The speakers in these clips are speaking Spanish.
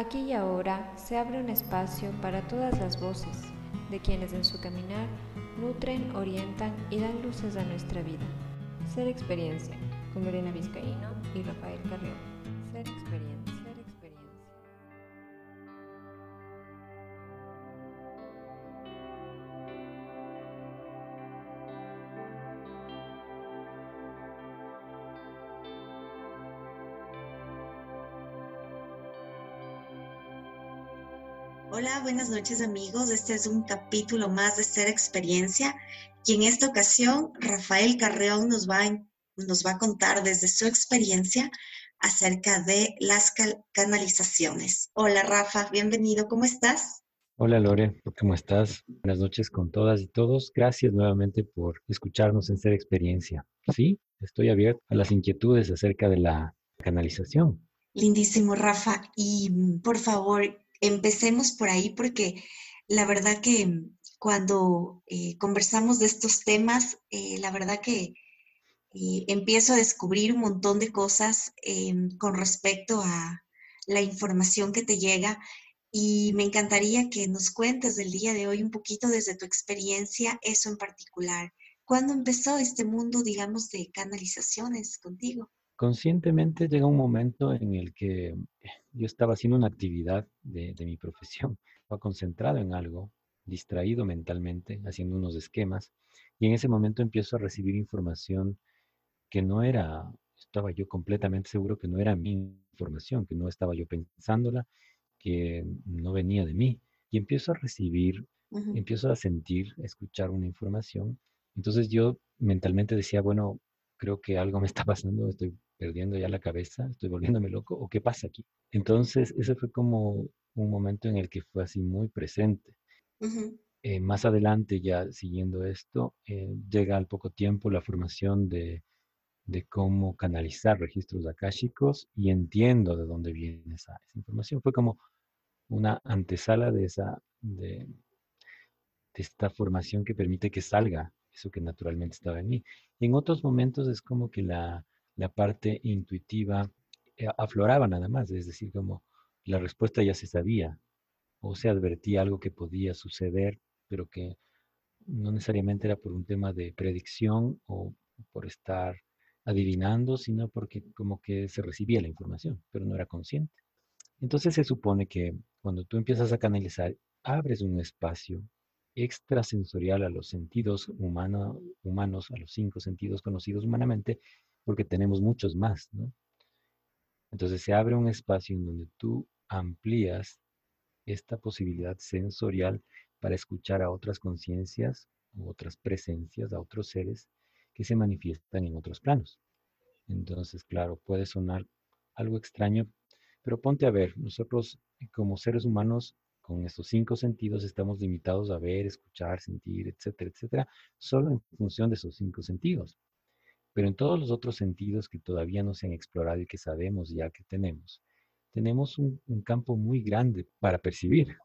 Aquí y ahora se abre un espacio para todas las voces de quienes en su caminar nutren, orientan y dan luces a nuestra vida. Ser experiencia con Lorena Vizcaíno y Rafael Carrión. Ser experiencia. Hola, buenas noches amigos. Este es un capítulo más de Ser Experiencia y en esta ocasión Rafael Carreón nos va, a, nos va a contar desde su experiencia acerca de las canalizaciones. Hola Rafa, bienvenido, ¿cómo estás? Hola Lore, ¿cómo estás? Buenas noches con todas y todos. Gracias nuevamente por escucharnos en Ser Experiencia. Sí, estoy abierto a las inquietudes acerca de la canalización. Lindísimo, Rafa. Y por favor, empecemos por ahí porque la verdad que cuando eh, conversamos de estos temas, eh, la verdad que eh, empiezo a descubrir un montón de cosas con respecto a la información que te llega y me encantaría que nos cuentes del día de hoy un poquito desde tu experiencia, eso en particular. ¿Cuándo empezó este mundo, digamos, de canalizaciones contigo? Conscientemente llega un momento en el que yo estaba haciendo una actividad de, de mi profesión, estaba concentrado en algo, distraído mentalmente, haciendo unos esquemas, y en ese momento empiezo a recibir información que no era, estaba yo completamente seguro que no era mi información, que no estaba yo pensándola, que no venía de mí, y empiezo a recibir, empiezo a sentir, a escuchar una información, entonces yo mentalmente decía, bueno, creo que algo me está pasando, estoy perdiendo ya la cabeza, estoy volviéndome loco, o qué pasa aquí. Entonces, ese fue como un momento en el que fue así muy presente. Eh, más adelante, ya siguiendo esto, eh, llega al poco tiempo la formación de, de cómo canalizar registros akáshicos y entiendo de dónde viene esa, esa información. Fue como una antesala de, esa, de, de esta formación que permite que salga eso que naturalmente estaba en mí. Y en otros momentos es como que la, la parte intuitiva eh, afloraba nada más, es decir, como la respuesta ya se sabía o se advertía algo que podía suceder, pero que no necesariamente era por un tema de predicción o por estar adivinando, sino porque como que se recibía la información, pero no era consciente. Entonces se supone que cuando tú empiezas a canalizar, abres un espacio extrasensorial a los sentidos humano- humanos, a los cinco sentidos conocidos humanamente, porque tenemos muchos más, ¿no? Entonces se abre un espacio en donde tú amplías esta posibilidad sensorial para escuchar a otras conciencias u otras presencias, a otros seres que se manifiestan en otros planos. Entonces, claro, puede sonar algo extraño, pero ponte a ver, nosotros eh, como seres humanos con estos cinco sentidos estamos limitados a ver, escuchar, sentir, etcétera, etcétera, solo en función de esos cinco sentidos. Pero en todos los otros sentidos que todavía no se han explorado y que sabemos ya que tenemos, tenemos un, campo muy grande para percibir.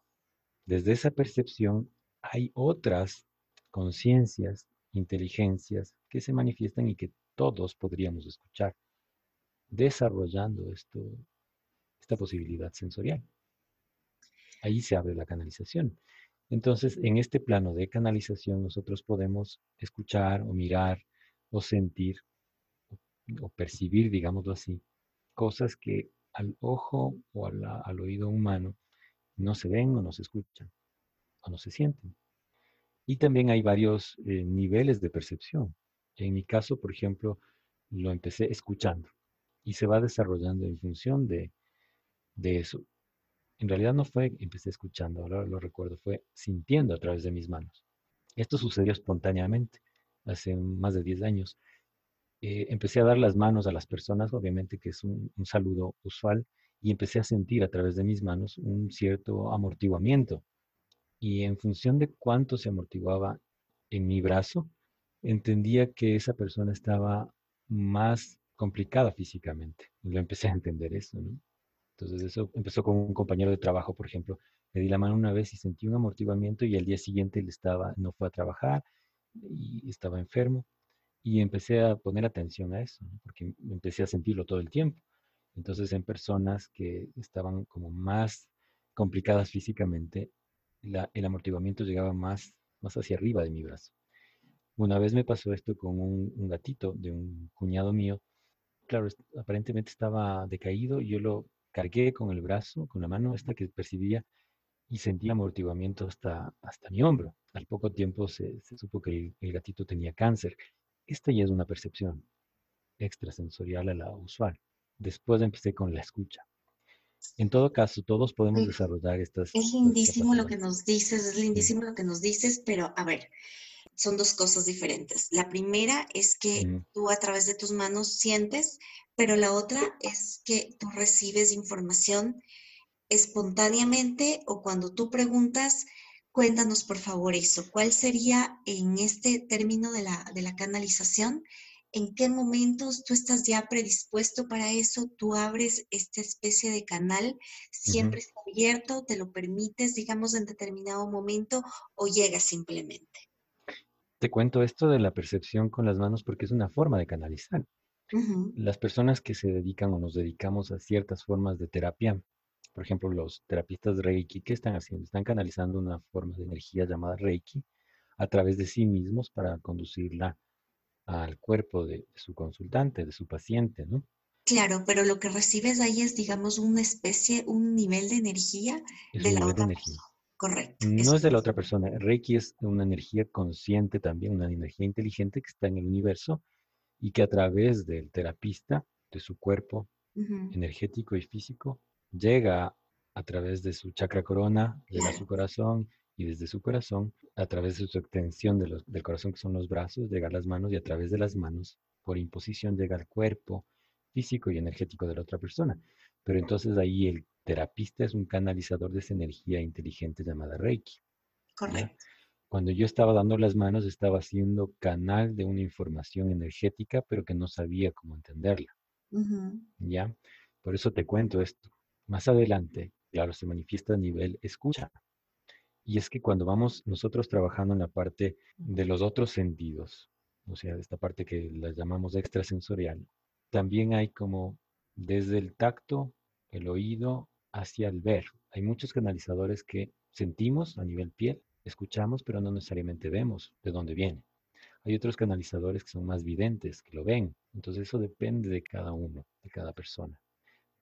Desde esa percepción hay otras conciencias, inteligencias que se manifiestan y que todos podríamos escuchar, desarrollando esto, esta posibilidad sensorial. Ahí se abre la canalización. Entonces, en este plano de canalización, nosotros podemos escuchar o mirar o sentir o, percibir, digámoslo así, cosas que al ojo o a la- al oído humano no se ven o no se escuchan o no se sienten. Y también hay varios eh, niveles de percepción. En mi caso, por ejemplo, lo empecé escuchando y se va desarrollando en función de, de eso. En realidad no fue empecé escuchando, ahora lo recuerdo, fue sintiendo a través de mis manos. Esto sucedió espontáneamente, hace más de 10 años. Eh, empecé a dar las manos a las personas, obviamente que es un, saludo usual, y empecé a sentir a través de mis manos un cierto amortiguamiento y en función de cuánto se amortiguaba en mi brazo, entendía que esa persona estaba más complicada físicamente. Lo empecé a entender eso, ¿no? Entonces eso empezó con un compañero de trabajo, por ejemplo. Le di la mano una vez y sentí un amortiguamiento y al día siguiente él estaba, no fue a trabajar y estaba enfermo. Y empecé a poner atención a eso, ¿no? porque empecé a sentirlo todo el tiempo. Entonces, en personas que estaban como más complicadas físicamente, el amortiguamiento llegaba más, más hacia arriba de mi brazo. Una vez me pasó esto con un, gatito de un cuñado mío. Claro, aparentemente estaba decaído y yo lo cargué con el brazo, con la mano esta que percibía y sentía amortiguamiento hasta, hasta mi hombro. Al poco tiempo se, supo que el, gatito tenía cáncer. Esta ya es una percepción extrasensorial a la usual. Después empecé con la escucha. En todo caso, todos podemos desarrollar estas. Es lindísimo lo que nos dices, es lindísimo lo que nos dices, pero a ver, son dos cosas diferentes. La primera es que tú a través de tus manos sientes, pero la otra es que tú recibes información espontáneamente o cuando tú preguntas, cuéntanos por favor eso. ¿Cuál sería en este término de la, de la canalización? ¿En qué momentos tú estás ya predispuesto para eso? Tú abres esta especie de canal, siempre está abierto, te lo permites, digamos, en determinado momento o llega simplemente. Te cuento esto de la percepción con las manos porque es una forma de canalizar. Las personas que se dedican o nos dedicamos a ciertas formas de terapia por ejemplo, los terapistas Reiki, ¿qué están haciendo? Están canalizando una forma de energía llamada Reiki a través de sí mismos para conducirla al cuerpo de, su consultante, de su paciente, ¿no? Claro, pero lo que recibes ahí es, digamos, una especie, un nivel de energía de la otra persona. Correcto. No es de la otra persona. Reiki es una energía consciente también, una energía inteligente que está en el universo y que a través del terapista, de su cuerpo energético y físico, llega a través de su chakra corona, llega a su corazón y desde su corazón, a través de su extensión del corazón que son los brazos, llega a las manos y a través de las manos, por imposición, llega al cuerpo físico y energético de la otra persona. Pero entonces ahí el terapista es un canalizador de esa energía inteligente llamada Reiki. Correcto. Cuando yo estaba dando las manos, estaba haciendo canal de una información energética, pero que no sabía cómo entenderla. ¿Ya? Por eso te cuento esto. Más adelante, claro, se manifiesta a nivel escucha. Y es que cuando vamos nosotros trabajando en la parte de los otros sentidos, o sea, esta parte que la llamamos extrasensorial, también hay como desde el tacto, el oído, hacia el ver. Hay muchos canalizadores que sentimos a nivel piel, escuchamos, pero no necesariamente vemos de dónde viene. Hay otros canalizadores que son más videntes, que lo ven. Entonces eso depende de cada uno, de cada persona.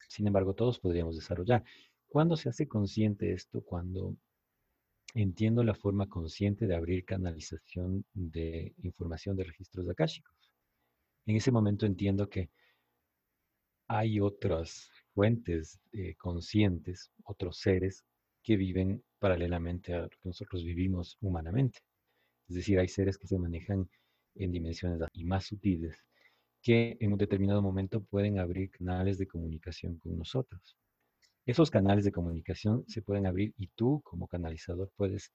Sin embargo, todos podríamos desarrollar. ¿Cuándo se hace consciente esto? Cuando entiendo la forma consciente de abrir canalización de información de registros akáshicos. En ese momento entiendo que hay otras fuentes eh, conscientes, otros seres que viven paralelamente a lo que nosotros vivimos humanamente. Es decir, hay seres que se manejan en dimensiones y más sutiles que en un determinado momento pueden abrir canales de comunicación con nosotros. Esos canales de comunicación se pueden abrir y tú como canalizador puedes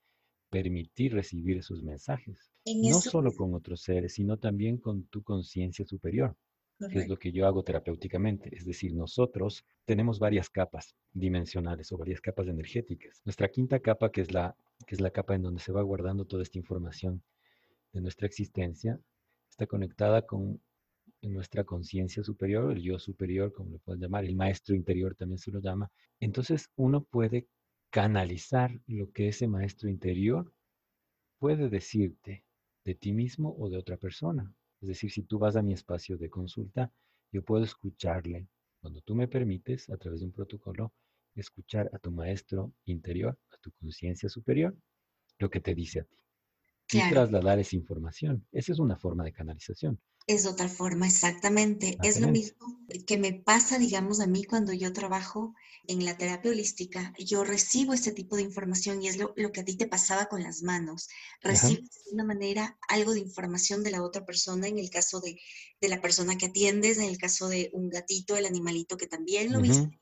permitir recibir esos mensajes. no solo con otros seres, sino también con tu conciencia superior, que es lo que yo hago terapéuticamente. Es decir, nosotros tenemos varias capas dimensionales o varias capas energéticas. Nuestra quinta capa, que es la, que es la capa en donde se va guardando toda esta información de nuestra existencia, está conectada con en nuestra conciencia superior, el yo superior, como lo pueden llamar, el maestro interior también se lo llama. Entonces uno puede canalizar lo que ese maestro interior puede decirte de ti mismo o de otra persona. Es decir, si tú vas a mi espacio de consulta, yo puedo escucharle, cuando tú me permites, a través de un protocolo, escuchar a tu maestro interior, a tu conciencia superior, lo que te dice a ti. Y trasladar esa información. Esa es una forma de canalización es otra forma, exactamente. Es lo mismo que me pasa, digamos, a mí cuando yo trabajo en la terapia holística. Yo recibo este tipo de información y es lo, que a ti te pasaba con las manos. Recibes de una manera algo de información de la otra persona, en el caso de, la persona que atiendes, en el caso de un gatito, el animalito que también lo viste.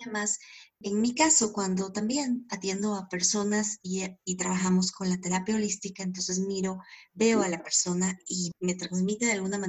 Además, en mi caso, cuando también atiendo a personas y, y, trabajamos con la terapia holística, entonces miro, veo a la persona y me transmite de alguna manera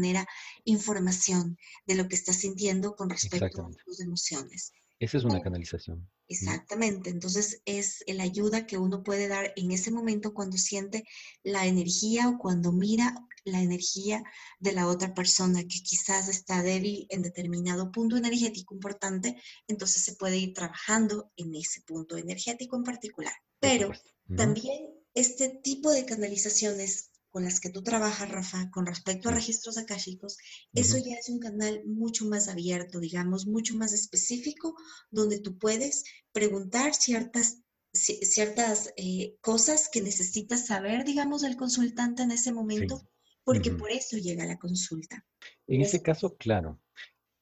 información de lo que está sintiendo con respecto a sus emociones. Esa es una canalización. Exactamente, entonces es la ayuda que uno puede dar en ese momento cuando siente la energía o cuando mira la energía de la otra persona que quizás está débil en determinado punto energético importante, entonces se puede ir trabajando en ese punto energético en particular. Pero también este tipo de canalizaciones con las que tú trabajas, Rafa, con respecto a registros akáshicos, eso ya es un canal mucho más abierto, digamos, mucho más específico, donde tú puedes preguntar ciertas, ciertas eh, cosas que necesitas saber, digamos, del consultante en ese momento, porque por eso llega la consulta. En ese caso, claro.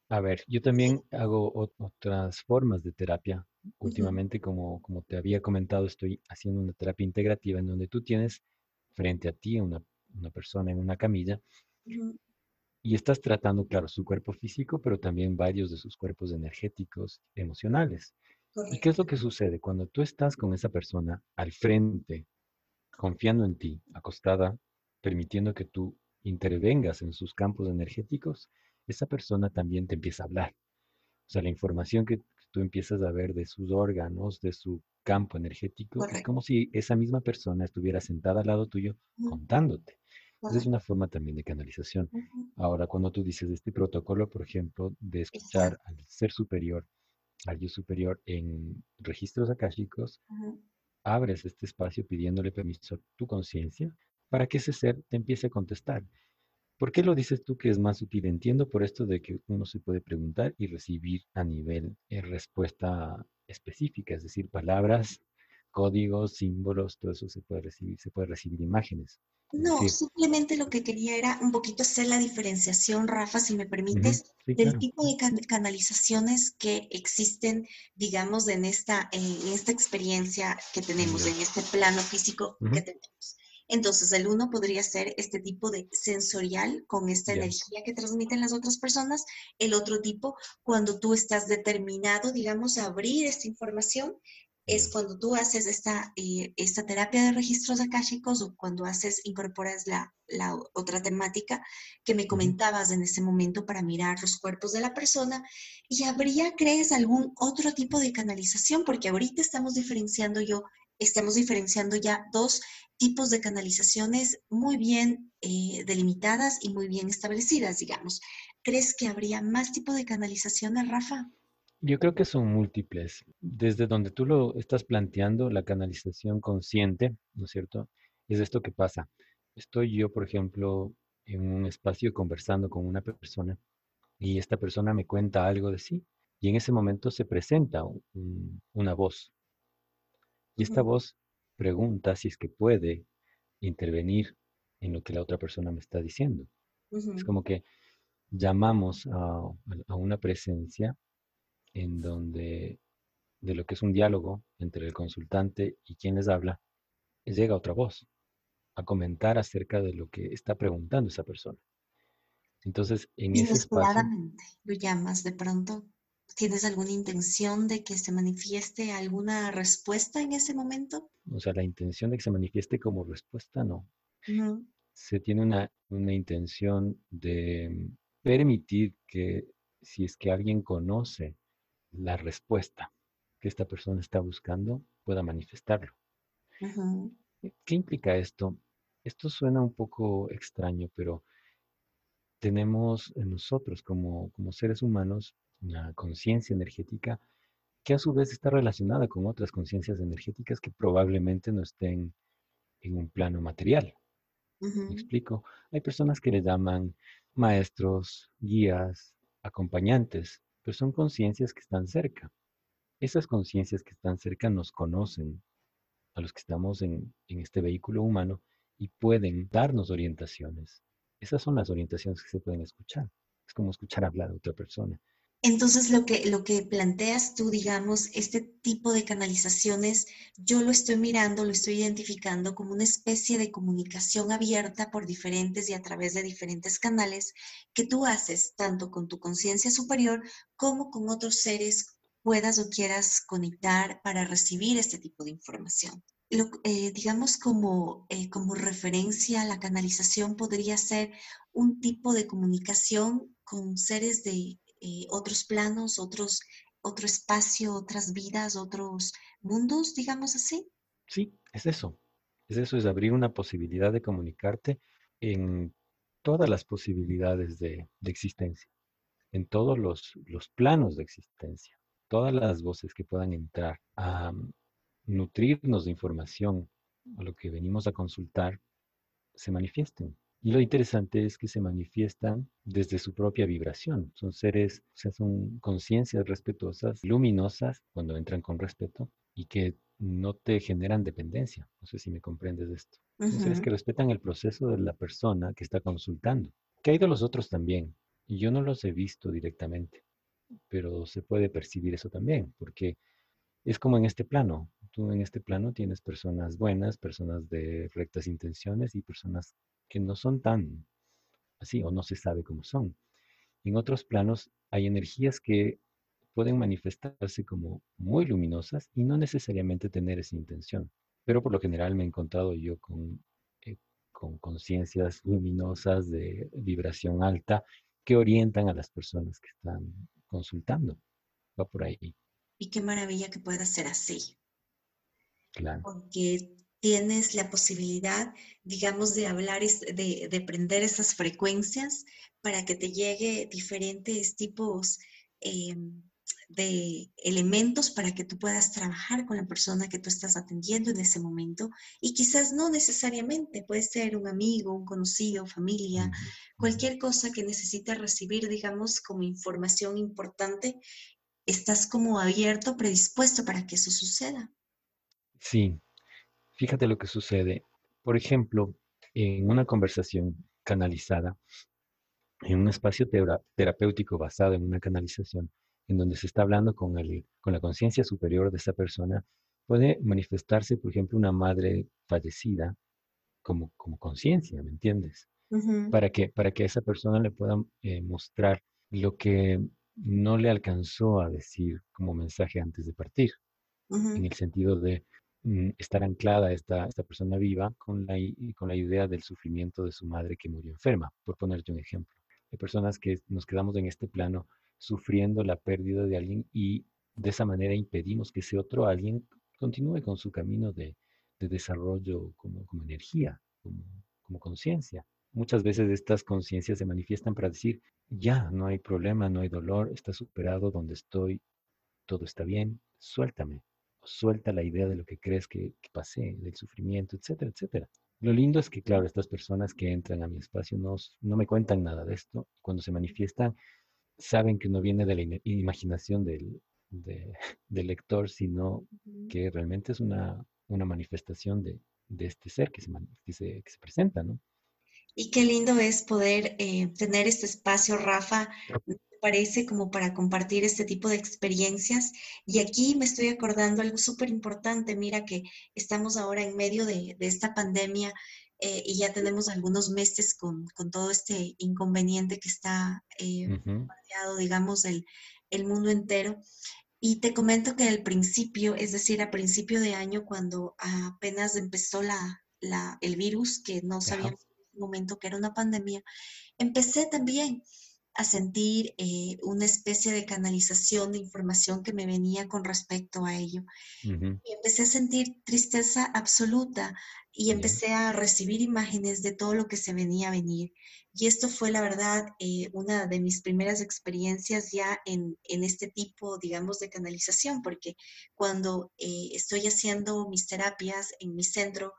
A ver, yo también hago otras formas de terapia. Últimamente, como, como te había comentado, estoy haciendo una terapia integrativa en donde tú tienes frente a ti una, una persona en una camilla y estás tratando, claro, su cuerpo físico, pero también varios de sus cuerpos energéticos, emocionales. ¿Y qué es lo que sucede? Cuando tú estás con esa persona al frente, confiando en ti, acostada, permitiendo que tú intervengas en sus campos energéticos, esa persona también te empieza a hablar. O sea, la información que tú empiezas a ver de sus órganos, de su campo energético, es como si esa misma persona estuviera sentada al lado tuyo contándote. Esa es una forma también de canalización. Ahora, cuando tú dices este protocolo, por ejemplo, de escuchar al ser superior, al yo superior en registros akáshicos, abres este espacio pidiéndole permiso a tu conciencia para que ese ser te empiece a contestar. ¿Por qué lo dices tú que es más útil? Entiendo por esto de que uno se puede preguntar y recibir a nivel de respuesta específica, es decir, palabras, códigos, símbolos, todo eso se puede recibir, se puede recibir imágenes. No, simplemente lo que quería era un poquito hacer la diferenciación, Rafa, si me permites, del tipo de canalizaciones que existen, digamos, en esta, en esta experiencia que tenemos, en este plano físico que tenemos. Entonces, el uno podría ser este tipo de sensorial con esta energía que transmiten las otras personas. El otro tipo, cuando tú estás determinado, digamos, a abrir esta información, es cuando tú haces esta, eh, esta terapia de registros akáshicos o cuando haces, incorporas la, la otra temática que me comentabas en ese momento para mirar los cuerpos de la persona. ¿Y habría, crees, algún otro tipo de canalización? Porque ahorita estamos diferenciando yo, estamos diferenciando ya dos tipos de canalizaciones muy bien eh, delimitadas y muy bien establecidas, digamos. ¿Crees que habría más tipo de canalizaciones, Rafa? Yo creo que son múltiples. Desde donde tú lo estás planteando, la canalización consciente, ¿no es cierto? Es esto que pasa. Estoy yo, por ejemplo, en un espacio conversando con una persona y esta persona me cuenta algo de sí y en ese momento se presenta una voz. Y esta voz pregunta si es que puede intervenir en lo que la otra persona me está diciendo. Es como que llamamos a, una presencia en donde de lo que es un diálogo entre el consultante y quien les habla, llega otra voz a comentar acerca de lo que está preguntando esa persona. Entonces, en ese espacio... lo llamas de pronto ¿Tienes alguna intención de que se manifieste alguna respuesta en ese momento? O sea, la intención de que se manifieste como respuesta, no. Se tiene una, una intención de permitir que si es que alguien conoce la respuesta que esta persona está buscando, pueda manifestarlo. ¿Qué implica esto? Esto suena un poco extraño, pero tenemos en nosotros como, como seres humanos una conciencia energética que a su vez está relacionada con otras conciencias energéticas que probablemente no estén en un plano material. ¿Me explico? Hay personas que le llaman maestros, guías, acompañantes, pero son conciencias que están cerca. Esas conciencias que están cerca nos conocen a los que estamos en, en este vehículo humano y pueden darnos orientaciones. Esas son las orientaciones que se pueden escuchar. Es como escuchar hablar a otra persona. Entonces, lo que, lo que planteas tú, digamos, este tipo de canalizaciones, yo lo estoy mirando, lo estoy identificando como una especie de comunicación abierta por diferentes y a través de diferentes canales que tú haces tanto con tu conciencia superior como con otros seres puedas o quieras conectar para recibir este tipo de información. Lo, eh, digamos como, eh, como referencia la canalización podría ser un tipo de comunicación con seres de eh, otros planos, otros, otro espacio, otras vidas, otros mundos, digamos así. Sí, es eso. Es eso, es abrir una posibilidad de comunicarte en todas las posibilidades de, existencia, en todos los, los, planos de existencia, todas las voces que puedan entrar nutrirnos de información a lo que venimos a consultar, se manifiesten. Y lo interesante es que se manifiestan desde su propia vibración. Son seres, o sea, son conciencias respetuosas, luminosas, cuando entran con respeto, y que no te generan dependencia. No sé si me comprendes esto. Son seres que respetan el proceso de la persona que está consultando. Que hay de los otros también. Y yo no los he visto directamente, pero se puede percibir eso también, porque es como en este plano. Tú en este plano tienes personas buenas, personas de rectas intenciones y personas que no son tan así o no se sabe cómo son. En otros planos hay energías que pueden manifestarse como muy luminosas y no necesariamente tener esa intención. Pero por lo general me he encontrado yo con, eh, con conciencias luminosas de vibración alta que orientan a las personas que están consultando. Va por ahí. Y qué maravilla que pueda ser así. Claro. Porque tienes la posibilidad, digamos, de hablar, de, de prender esas frecuencias para que te llegue diferentes tipos em, de elementos para que tú puedas trabajar con la persona que tú estás atendiendo en ese momento y quizás no necesariamente, puede ser un amigo, un conocido, familia, cualquier cosa que necesites recibir, digamos, como información importante, estás como abierto, predispuesto para que eso suceda. Sí, Fíjate lo que sucede. Por ejemplo, en una conversación canalizada, en un espacio terapéutico basado en una canalización, en donde se está hablando con, el, con la conciencia superior de esa persona, puede manifestarse, por ejemplo, una madre fallecida como, como conciencia, ¿me entiendes? para, que, para que esa persona le pueda eh, mostrar lo que no le alcanzó a decir como mensaje antes de partir, en el sentido de, estar anclada esta, esta persona viva con la, con la idea del sufrimiento de su madre que murió enferma, por ponerte un ejemplo. Hay personas que nos quedamos en este plano sufriendo la pérdida de alguien y de esa manera impedimos que ese otro alguien continúe con su camino de, de desarrollo como, como energía, como conciencia. Muchas veces estas conciencias se manifiestan para decir, ya, no hay problema, no hay dolor, está superado donde estoy, todo está bien, suéltame, suelta la idea de lo que crees que, pasé, del sufrimiento, etcétera, etcétera. Lo lindo es que, claro, estas personas que entran a mi espacio no, no me cuentan nada de esto. Cuando se manifiestan, saben que no viene de la imaginación del, del lector, sino que realmente es una, una manifestación de, de, este ser que se, que se, que se presenta, ¿no? Y qué lindo es poder eh, tener este espacio, Rafa, parece como para compartir este tipo de experiencias. Y aquí me estoy acordando algo súper importante. Mira que estamos ahora en medio de, esta pandemia eh, y ya tenemos algunos meses con, todo este inconveniente que está eh, digamos, el, el mundo entero. Y te comento que al principio, es decir, a principio de año, cuando apenas empezó la, la el virus, que no sabíamos en ese momento que era una pandemia, empecé también a sentir eh, una especie de canalización de información que me venía con respecto a ello. Y empecé a sentir tristeza absoluta y empecé a recibir imágenes de todo lo que se venía a venir. Y esto fue, la verdad, eh, una de mis primeras experiencias ya en, en, este tipo, digamos, de canalización, porque cuando eh, estoy haciendo mis terapias en mi centro,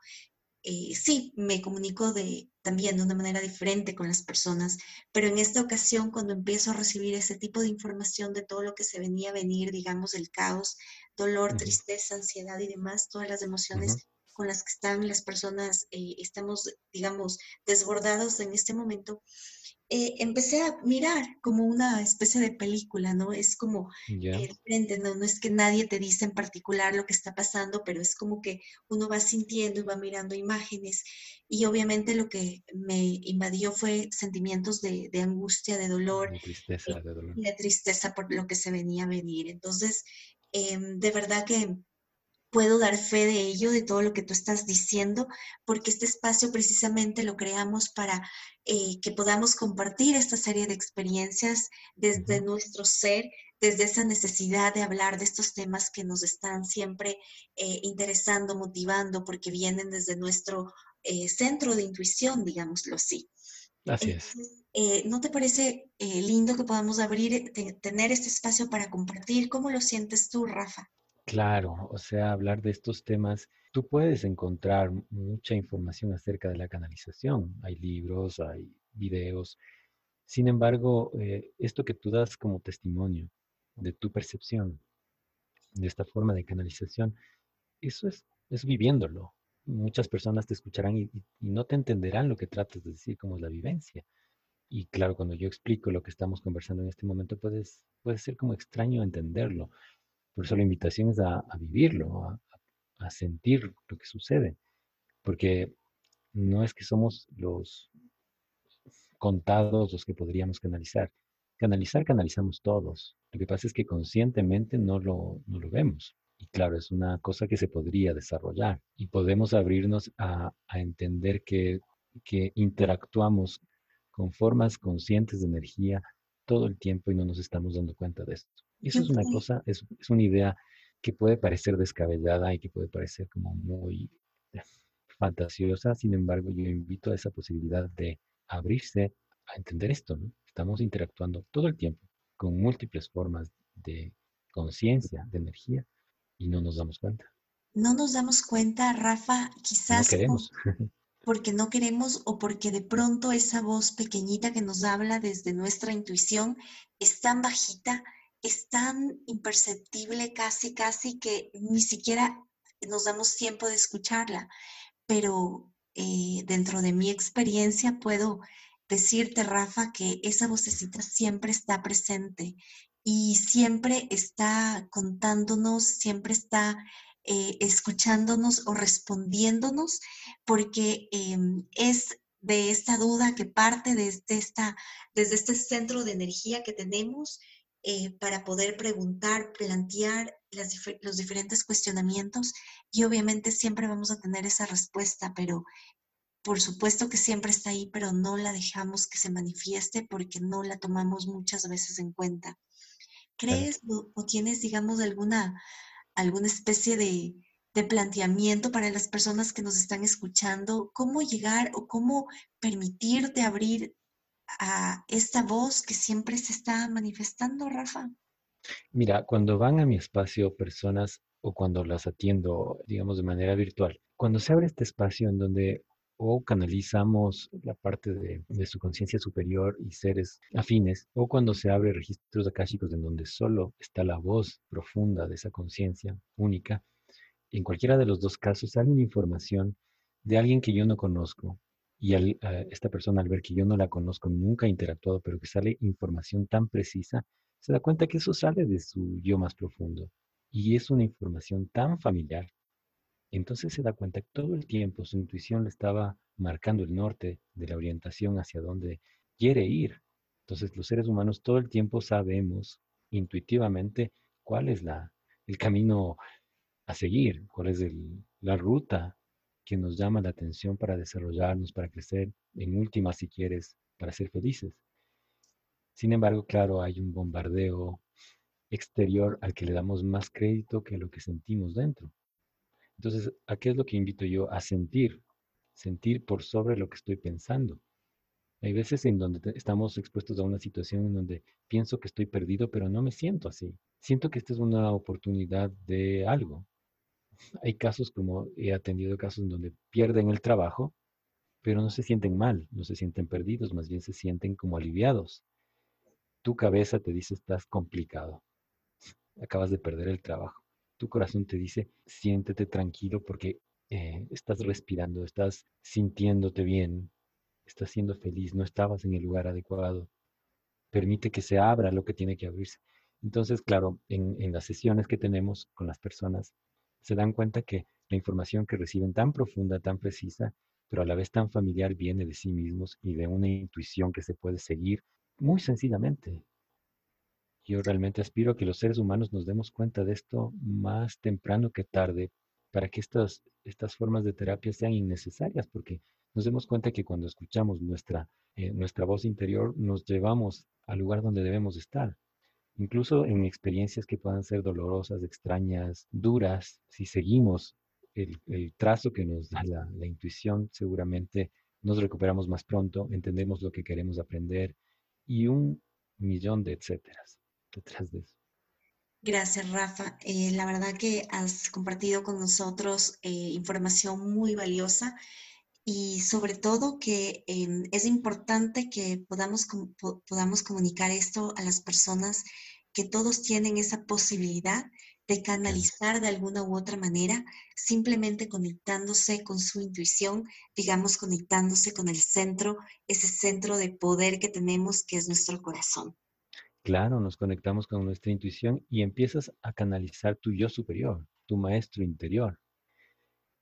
eh, sí, me comunico de, también de una manera diferente con las personas, pero en esta ocasión cuando empiezo a recibir ese tipo de información de todo lo que se venía a venir, digamos, el caos, dolor, tristeza, ansiedad y demás, todas las emociones con las que están las personas, eh, estamos, digamos, desbordados en este momento, eh, empecé a mirar como una especie de película, ¿no? Es como frente, ¿no? No es que nadie te dice en particular lo que está pasando, pero es como que uno va sintiendo y va mirando imágenes. Y obviamente lo que me invadió fue sentimientos de, angustia, de dolor. De tristeza, eh, de dolor. De tristeza por lo que se venía a venir. Entonces, em, de verdad que puedo dar fe de ello, de todo lo que tú estás diciendo, porque este espacio precisamente lo creamos para eh, que podamos compartir esta serie de experiencias desde nuestro ser, desde esa necesidad de hablar de estos temas que nos están siempre eh, interesando, motivando, porque vienen desde nuestro eh, centro de intuición, digámoslo así. Así es. Eh, ¿No te parece eh, lindo que podamos abrir, tener este espacio para compartir? ¿Cómo lo sientes tú, Rafa? Claro, o sea, hablar de estos temas, tú puedes encontrar mucha información acerca de la canalización. Hay libros, hay videos. Sin embargo, eh, esto que tú das como testimonio de tu percepción, de esta forma de canalización, eso es, es viviéndolo. Muchas personas te escucharán y, no te entenderán lo que tratas de decir como es la vivencia. Y claro, cuando yo explico lo que estamos conversando en este momento, puedes, puede ser como extraño entenderlo. Por eso la invitación es a, vivirlo, a, sentir lo que sucede. Porque no es que somos los contados los que podríamos canalizar. Canalizar, canalizamos todos. Lo que pasa es que conscientemente no lo, vemos. Y claro, es una cosa que se podría desarrollar y podemos abrirnos a, a entender que, que interactuamos con formas conscientes de energía todo el tiempo y no nos estamos dando cuenta de esto. Eso es una cosa, es, es una idea que puede parecer descabellada y que puede parecer como muy fantasiosa, sin embargo yo invito a esa posibilidad de abrirse a entender esto, ¿no? Estamos interactuando todo el tiempo con múltiples formas de conciencia, de energía, y no nos damos cuenta. No nos damos cuenta, Rafa, quizás no queremos porque no queremos o porque de pronto esa voz pequeñita que nos habla desde nuestra intuición es tan bajita, es tan imperceptible casi, casi que ni siquiera nos damos tiempo de escucharla. Pero eh, dentro de mi experiencia puedo decirte, Rafa, que esa vocecita siempre está presente y siempre está contándonos, siempre está eh, escuchándonos o respondiéndonos, porque em, es de esta duda que parte desde, desde este centro de energía que tenemos eh, para poder preguntar, plantear los diferentes cuestionamientos y obviamente siempre vamos a tener esa respuesta, pero por supuesto que siempre está ahí, pero no la dejamos que se manifieste porque no la tomamos muchas veces en cuenta. ¿Crees o tienes, digamos, alguna alguna especie de, planteamiento para las personas que nos están escuchando, cómo llegar o cómo permitirte abrir a esta voz que siempre se está manifestando, Rafa? Mira, cuando van a mi espacio personas o cuando las atiendo, digamos, de manera virtual, cuando se abre este espacio en donde o canalizamos la parte de, su conciencia superior y seres afines, o cuando se abre registros akáshicos en donde solo está la voz profunda de esa conciencia única, en cualquiera de los dos casos sale información de alguien que yo no conozco y esta persona al ver que yo no la conozco, nunca ha interactuado, pero que sale información tan precisa, se da cuenta que eso sale de su yo más profundo y es una información tan familiar entonces se da cuenta que todo el tiempo su intuición le estaba marcando el norte de la orientación hacia donde quiere ir. Entonces los seres humanos todo el tiempo sabemos intuitivamente cuál es la, el camino a seguir, cuál es la ruta que nos llama la atención para desarrollarnos, para crecer, en última si quieres, para ser felices. Sin embargo, claro, hay un bombardeo exterior al que le damos más crédito que lo que sentimos dentro. Entonces, ¿a qué es lo que invito yo? A sentir, sentir por sobre lo que estoy pensando. Hay veces en donde estamos expuestos a una situación en donde pienso que estoy perdido, pero no me siento así. Siento que esta es una oportunidad de algo. Hay casos como he atendido casos en donde pierden el trabajo, pero no se sienten mal, no se sienten perdidos, más bien se sienten como aliviados. Tu cabeza te dice estás complicado, acabas de perder el trabajo tu corazón te dice, siéntete tranquilo porque eh, estás respirando, estás sintiéndote bien, estás siendo feliz, no estabas en el lugar adecuado. Permite que se abra lo que tiene que abrirse. Entonces, claro, en, en las sesiones que tenemos con las personas, se dan cuenta que la información que reciben tan profunda, tan precisa, pero a la vez tan familiar, viene de sí mismos y de una intuición que se puede seguir muy sencillamente. Yo realmente aspiro a que los seres humanos nos demos cuenta de esto más temprano que tarde para que estas, estas formas de terapia sean innecesarias, porque nos demos cuenta que cuando escuchamos nuestra, eh, nuestra voz interior nos llevamos al lugar donde debemos estar. Incluso en experiencias que puedan ser dolorosas, extrañas, duras, si seguimos el, trazo que nos da la, intuición, seguramente nos recuperamos más pronto, entendemos lo que queremos aprender y un millón de etcéteras detrás de eso. Gracias, Rafa. Eh, la verdad que has compartido con nosotros eh, información muy valiosa y sobre todo que em, es importante que podamos, podamos comunicar esto a las personas, que todos tienen esa posibilidad de canalizar de alguna u otra manera, simplemente conectándose con su intuición, digamos, conectándose con el centro, ese centro de poder que tenemos, que es nuestro corazón. Claro, nos conectamos con nuestra intuición y empiezas a canalizar tu yo superior, tu maestro interior,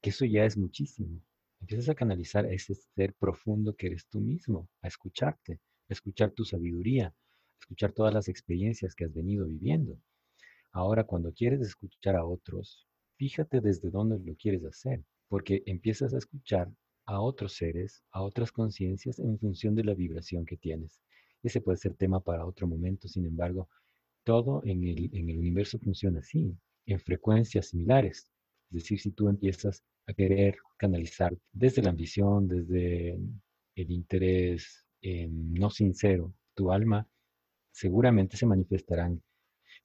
que eso ya es muchísimo. Empiezas a canalizar ese ser profundo que eres tú mismo, a escucharte, a escuchar tu sabiduría, a escuchar todas las experiencias que has venido viviendo. Ahora, cuando quieres escuchar a otros, fíjate desde dónde lo quieres hacer, porque empiezas a escuchar a otros seres, a otras conciencias en función de la vibración que tienes. Ese puede ser tema para otro momento, sin embargo, todo en el, en el universo funciona así, en frecuencias similares. Es decir, si tú empiezas a querer canalizar desde la ambición, desde el interés no sincero, tu alma, seguramente se manifestarán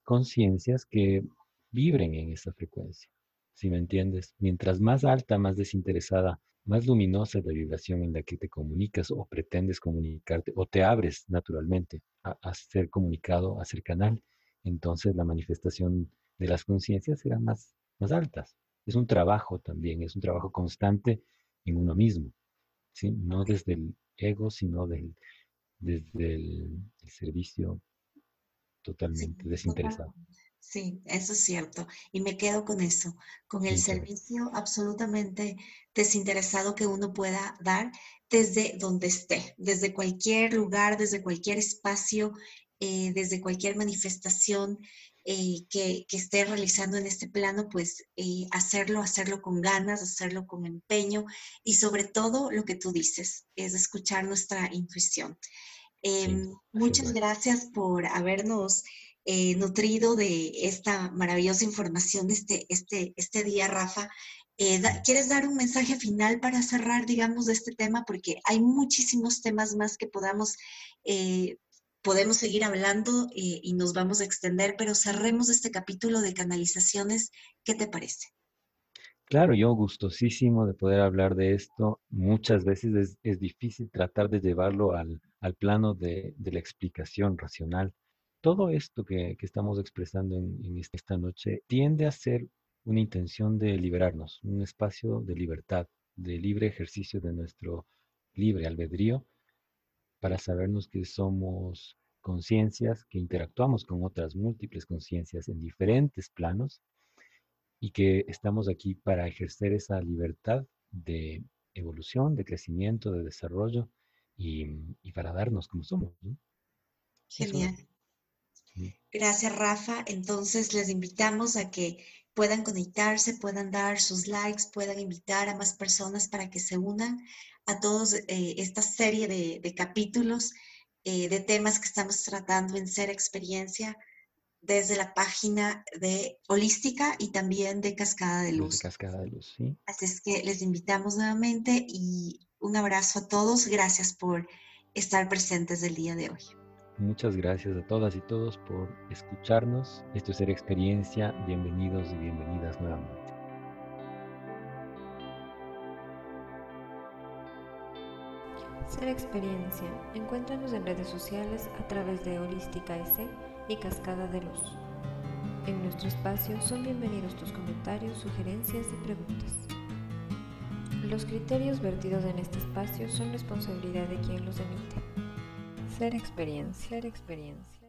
conciencias que vibren en esa frecuencia. Si me entiendes, mientras más alta, más desinteresada, más luminosa es la vibración en la que te comunicas o pretendes comunicarte o te abres naturalmente a, ser comunicado, a ser canal, entonces la manifestación de las conciencias será más, más altas. Es un trabajo también, es un trabajo constante en uno mismo, ¿sí? no desde el ego, sino del, desde el servicio totalmente desinteresado. Sí, eso es cierto. Y me quedo con eso, con el servicio absolutamente desinteresado que uno pueda dar desde donde esté, desde cualquier lugar, desde cualquier espacio, eh, desde cualquier manifestación eh, que, esté realizando en este plano, pues eh, hacerlo, hacerlo con ganas, hacerlo con empeño y sobre todo lo que tú dices, es escuchar nuestra intuición. Em, muchas gracias por habernos eh, nutrido de esta maravillosa información este, este, este día, Rafa. Eh, ¿Quieres dar un mensaje final para cerrar, digamos, de este tema? Porque hay muchísimos temas más que podamos, eh, podemos seguir hablando y nos vamos a extender, pero cerremos este capítulo de canalizaciones. ¿Qué te parece? Claro, yo gustosísimo de poder hablar de esto. Muchas veces es, difícil tratar de llevarlo al, plano de, la explicación racional. Todo esto que, estamos expresando en, esta noche tiende a ser una intención de liberarnos, un espacio de libertad, de libre ejercicio de nuestro libre albedrío para sabernos que somos conciencias, que interactuamos con otras múltiples conciencias en diferentes planos y que estamos aquí para ejercer esa libertad de evolución, de crecimiento, de desarrollo y, para darnos como somos. Genial. Gracias, Rafa. Entonces les invitamos a que puedan conectarse, puedan dar sus likes, puedan invitar a más personas para que se unan a todos eh, esta serie de, capítulos eh, de temas que estamos tratando en Ser Experiencia desde la página de Holística y también de Cascada de Luz. Cascada de Luz, sí. Así es que les invitamos nuevamente y un abrazo a todos. Gracias por estar presentes el día de hoy. Muchas gracias a todas y todos por escucharnos. Esto es Ser Experiencia. Bienvenidos y bienvenidas nuevamente. Ser Experiencia. Encuéntranos en redes sociales a través de Holística S y Cascada de Luz. En nuestro espacio son bienvenidos tus comentarios, sugerencias y preguntas. Los criterios vertidos en este espacio son responsabilidad de quien los emite. Ser experiencia, ser experiencia.